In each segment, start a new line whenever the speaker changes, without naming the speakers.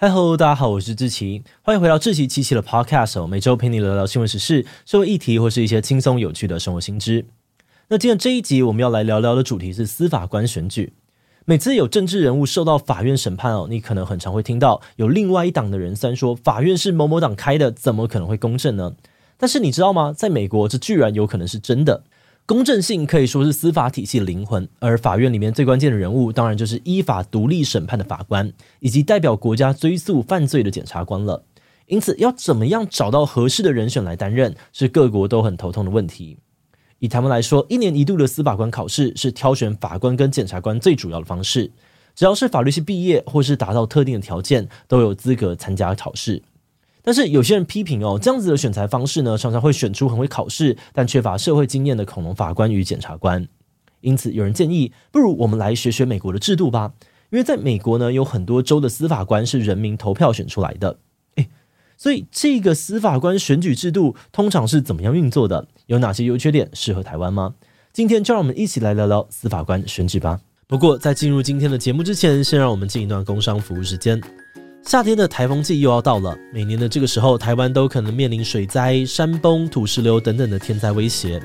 嗨喽，大家好，我是志奇，欢迎回到志奇七七的 Podcast，每周陪你聊聊新闻时事、社会议题或是一些轻松有趣的生活新知。那今天这一集我们要来聊聊的主题是司法官选举。每次有政治人物受到法院审判哦，你可能很常会听到有另外一党的人三说法院是某某党开的，怎么可能会公正呢？但是你知道吗？在美国，这居然有可能是真的。公正性可以说是司法体系的灵魂，而法院里面最关键的人物，当然就是依法独立审判的法官，以及代表国家追诉犯罪的检察官了。因此，要怎么样找到合适的人选来担任，是各国都很头痛的问题。以台湾来说，一年一度的司法官考试是挑选法官跟检察官最主要的方式，只要是法律系毕业或是达到特定的条件，都有资格参加考试。但是有些人批评哦，这样子的选材方式呢，常常会选出很会考试但缺乏社会经验的恐龙法官与检察官。因此，有人建议，不如我们来学学美国的制度吧。因为在美国呢，有很多州的司法官是人民投票选出来的。诶，所以这个司法官选举制度通常是怎么样运作的？有哪些优缺点？适合台湾吗？今天就让我们一起来聊聊司法官选举吧。不过，在进入今天的节目之前，先让我们进一段工商服务时间。夏天的台风季又要到了，每年的这个时候，台湾都可能面临水灾、山崩、土石流等等的天灾威胁。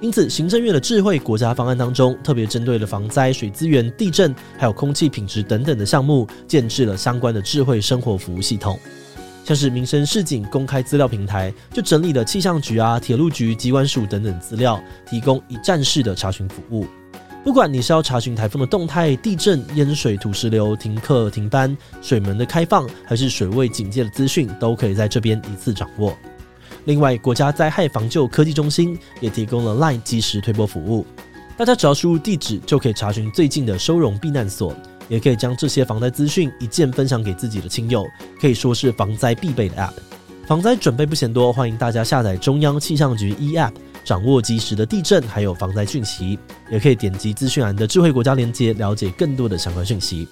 因此，行政院的智慧国家方案当中，特别针对了防灾、水资源、地震，还有空气品质等等的项目，建置了相关的智慧生活服务系统，像是民生市井公开资料平台，就整理了气象局啊、铁路局、机关署等等资料，提供一站式的查询服务。不管你是要查询台风的动态、地震、淹水、土石流、停课、停班、水门的开放，还是水位警戒的资讯，都可以在这边一次掌握。另外，国家灾害防救科技中心也提供了 LINE 即时推播服务，大家只要输入地址，就可以查询最近的收容避难所，也可以将这些防灾资讯一键分享给自己的亲友，可以说是防灾必备的 App。防灾准备不嫌多，欢迎大家下载中央气象局 eApp。掌握及时的地震还有防灾讯息，也可以点击资讯栏的智慧国家连接，了解更多的相关讯息。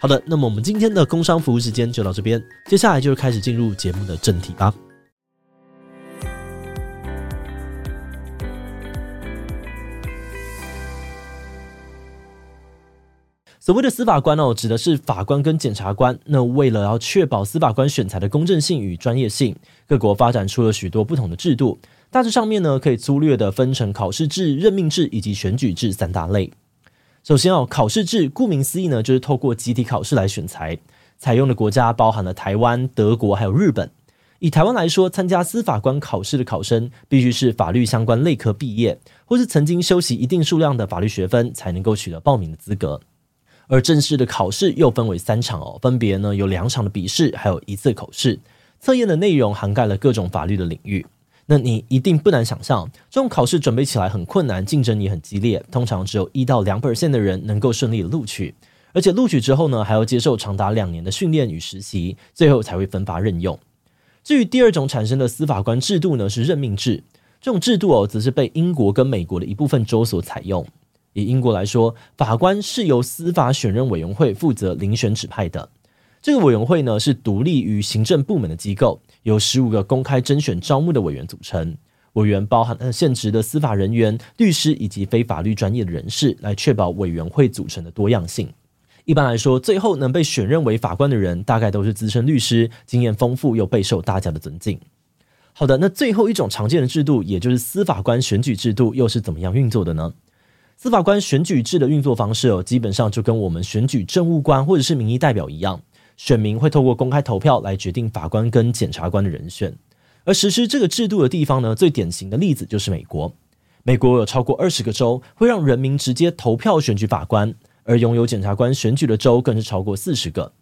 好的，那么我们今天的工商服务时间就到这边，接下来就开始进入节目的正题吧。所谓的司法官哦，指的是法官跟检察官。那为了要确保司法官选材的公正性与专业性，各国发展出了许多不同的制度。大致上面呢，可以粗略的分成考试制、任命制以及选举制三大类。首先哦，考试制顾名思义呢，就是透过集体考试来选材，采用的国家包含了台湾、德国还有日本。以台湾来说，参加司法官考试的考生必须是法律相关类科毕业，或是曾经修习一定数量的法律学分，才能够取得报名的资格。而正式的考试又分为三场哦，分别呢有两场的笔试，还有一次口试，测验的内容涵盖了各种法律的领域。那你一定不难想象，这种考试准备起来很困难，竞争也很激烈。通常只有一到两 percent 的人能够顺利的录取，而且录取之后呢，还要接受长达两年的训练与实习，最后才会分发任用。至于第二种产生的司法官制度呢，是任命制。这种制度哦，则是被英国跟美国的一部分州所采用。以英国来说，法官是由司法选任委员会负责遴选指派的。这个委员会呢，是独立于行政部门的机构。由十五个公开征选招募的委员组成，委员包含了现职的司法人员、律师以及非法律专业的人士，来确保委员会组成的多样性。一般来说，最后能被选任为法官的人，大概都是资深律师，经验丰富又备受大家的尊敬。好的，那最后一种常见的制度，也就是司法官选举制度，又是怎么样运作的呢？司法官选举制的运作方式哦，基本上就跟我们选举政务官或者是民意代表一样。选民会透过公开投票来决定法官跟检察官的人选，而实施这个制度的地方呢，最典型的例子就是美国。美国有超过二十个州会让人民直接投票选举法官，而拥有检察官选举的州更是超过四十个。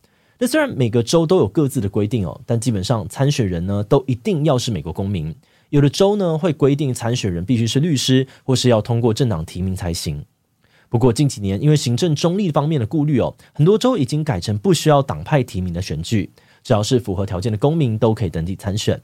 那虽然每个州都有各自的规定哦，但基本上参选人呢都一定要是美国公民。有的州呢会规定参选人必须是律师，或是要通过政党提名才行。不过近几年，因为行政中立方面的顾虑哦，很多州已经改成不需要党派提名的选举，只要是符合条件的公民都可以登记参选。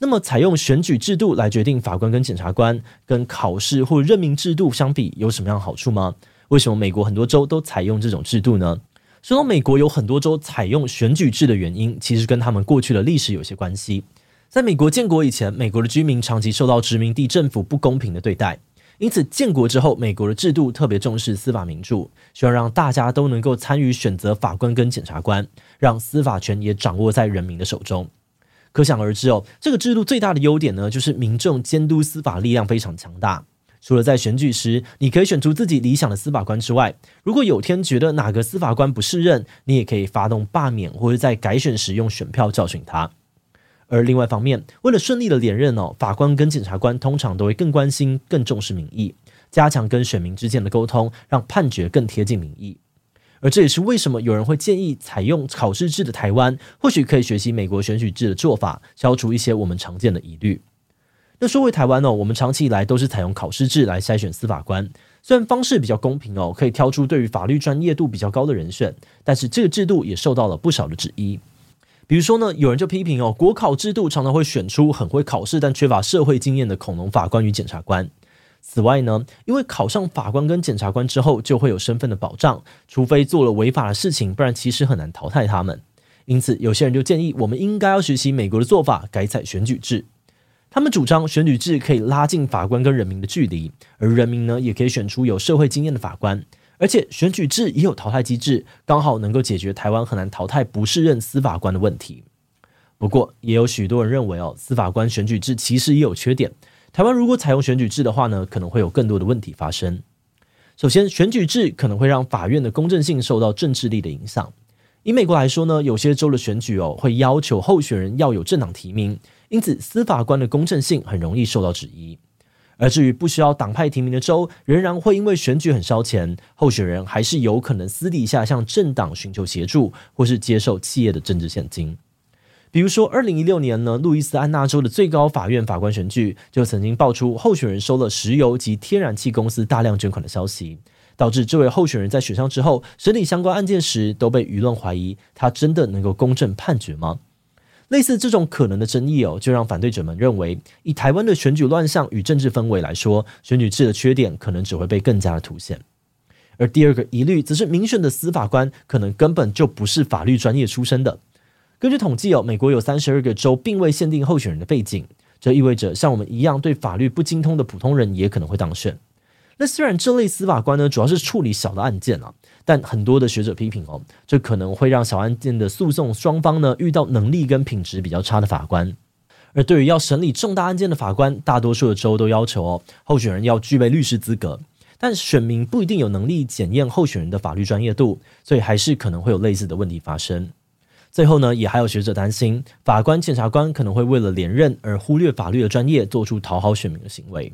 那么，采用选举制度来决定法官跟检察官，跟考试或任命制度相比，有什么样的好处吗？为什么美国很多州都采用这种制度呢？说到美国有很多州采用选举制的原因，其实跟他们过去的历史有些关系。在美国建国以前，美国的居民长期受到殖民地政府不公平的对待。因此建国之后，美国的制度特别重视司法民主，希望让大家都能够参与选择法官跟检察官，让司法权也掌握在人民的手中。可想而知哦，这个制度最大的优点呢，就是民众监督司法力量非常强大。除了在选举时，你可以选出自己理想的司法官之外，如果有天觉得哪个司法官不适任，你也可以发动罢免，或者在改选时用选票教训他。而另外一方面，为了顺利的连任哦，法官跟检察官通常都会更关心、更重视民意，加强跟选民之间的沟通，让判决更贴近民意。而这也是为什么有人会建议采用考试制的台湾，或许可以学习美国选举制的做法，消除一些我们常见的疑虑。那说回台湾哦，我们长期以来都是采用考试制来筛选司法官，虽然方式比较公平哦，可以挑出对于法律专业度比较高的人选，但是这个制度也受到了不少的质疑。比如说呢，有人就批评哦，国考制度常常会选出很会考试但缺乏社会经验的恐龙法官与检察官。此外呢，因为考上法官跟检察官之后就会有身份的保障，除非做了违法的事情，不然其实很难淘汰他们。因此，有些人就建议我们应该要学习美国的做法，改采选举制。他们主张选举制可以拉近法官跟人民的距离，而人民呢也可以选出有社会经验的法官，而且选举制也有淘汰机制，刚好能够解决台湾很难淘汰不适任司法官的问题。不过，也有许多人认为哦，司法官选举制其实也有缺点。台湾如果采用选举制的话呢，可能会有更多的问题发生。首先，选举制可能会让法院的公正性受到政治力的影响。以美国来说呢，有些州的选举哦会要求候选人要有政党提名。因此，司法官的公正性很容易受到质疑。而至于不需要党派提名的州，仍然会因为选举很烧钱，候选人还是有可能私底下向政党寻求协助，或是接受企业的政治献金。比如说，二零一六年呢，路易斯安那州的最高法院法官选举就曾经爆出候选人收了石油及天然气公司大量捐款的消息，导致这位候选人在选上之后审理相关案件时，都被舆论怀疑他真的能够公正判决吗？类似这种可能的争议哦，就让反对者们认为，以台湾的选举乱象与政治氛围来说，选举制的缺点可能只会被更加的凸显。而第二个疑虑，则是民选的司法官可能根本就不是法律专业出身的。根据统计哦，美国有三十二个州并未限定候选人的背景，这意味着像我们一样对法律不精通的普通人也可能会当选。那虽然这类司法官呢，主要是处理小的案件啊，但很多的学者批评哦，这可能会让小案件的诉讼双方呢遇到能力跟品质比较差的法官。而对于要审理重大案件的法官，大多数的州都要求哦，候选人要具备律师资格，但选民不一定有能力检验候选人的法律专业度，所以还是可能会有类似的问题发生。最后呢，也还有学者担心，法官、检察官可能会为了连任而忽略法律的专业，做出讨好选民的行为。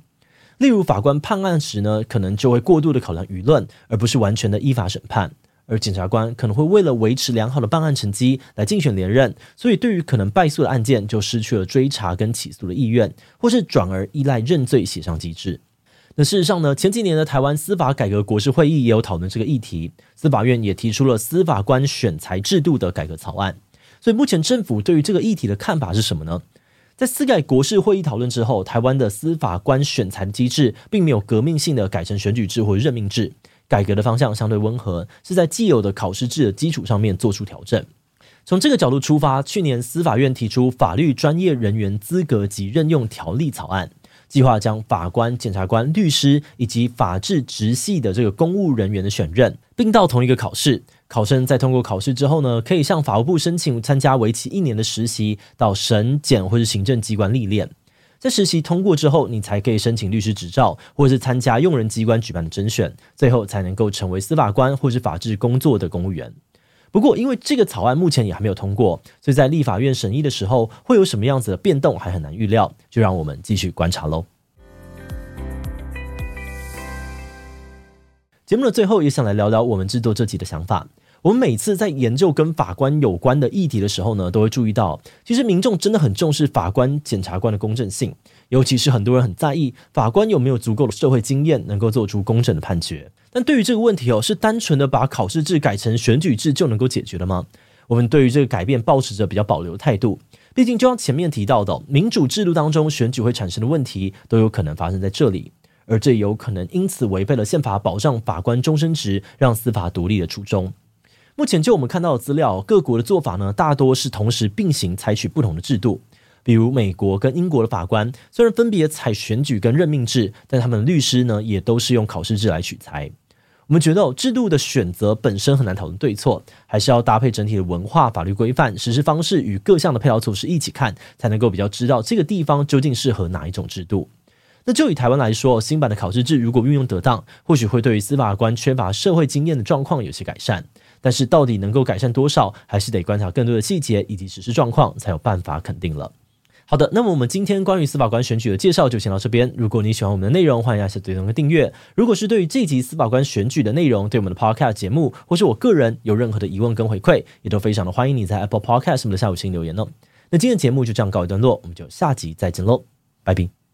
例如，法官判案时呢，可能就会过度的考量舆论，而不是完全的依法审判；而检察官可能会为了维持良好的办案成绩来竞选连任，所以对于可能败诉的案件，就失去了追查跟起诉的意愿，或是转而依赖认罪协商机制。那事实上呢，前几年的台湾司法改革国是会议也有讨论这个议题，司法院也提出了司法官选才制度的改革草案。所以目前政府对于这个议题的看法是什么呢？在司改国事会议讨论之后，台湾的司法官选才机制并没有革命性的改成选举制或任命制，改革的方向相对温和，是在既有的考试制的基础上面做出调整。从这个角度出发，去年司法院提出法律专业人员资格及任用条例草案，计划将法官、检察官、律师以及法治直系的这个公务人员的选任并到同一个考试。考生在通过考试之后呢，可以向法务部申请参加为期一年的实习，到审检或是行政机关历练。在实习通过之后，你才可以申请律师执照，或是参加用人机关举办的甄选，最后才能够成为司法官或是法治工作的公务员。不过，因为这个草案目前也还没有通过，所以在立法院审议的时候会有什么样子的变动还很难预料，就让我们继续观察喽。节目的最后，也想来聊聊我们制作这集的想法。我们每次在研究跟法官有关的议题的时候呢，都会注意到，其实民众真的很重视法官、检察官的公正性，尤其是很多人很在意法官有没有足够的社会经验，能够做出公正的判决。但对于这个问题哦，是单纯的把考试制改成选举制就能够解决的吗？我们对于这个改变抱持着比较保留的态度。毕竟，就像前面提到的，民主制度当中选举会产生的问题，都有可能发生在这里。而这有可能因此违背了宪法保障法官终身职、让司法独立的初衷。目前就我们看到的资料，各国的做法呢，大多是同时并行采取不同的制度。比如美国跟英国的法官，虽然分别采选举跟任命制，但他们的律师呢，也都是用考试制来取材。我们觉得制度的选择本身很难讨论对错，还是要搭配整体的文化、法律规范、实施方式与各项的配套措施一起看，才能够比较知道这个地方究竟适合哪一种制度。那就以台湾来说，新版的考试制如果运用得当，或许会对于司法官缺乏社会经验的状况有些改善。但是到底能够改善多少，还是得观察更多的细节以及实施状况，才有办法肯定了。好的，那么我们今天关于司法官选举的介绍就先到这边。如果你喜欢我们的内容，欢迎按下追踪跟订阅。如果是对于这集司法官选举的内容，对我们的 Podcast 节目，或是我个人有任何的疑问跟回馈，也都非常的欢迎你在 Apple Podcast 我们的下午行留言哦。那今天的节目就这样告一段落，我们就下集再见喽，拜拜。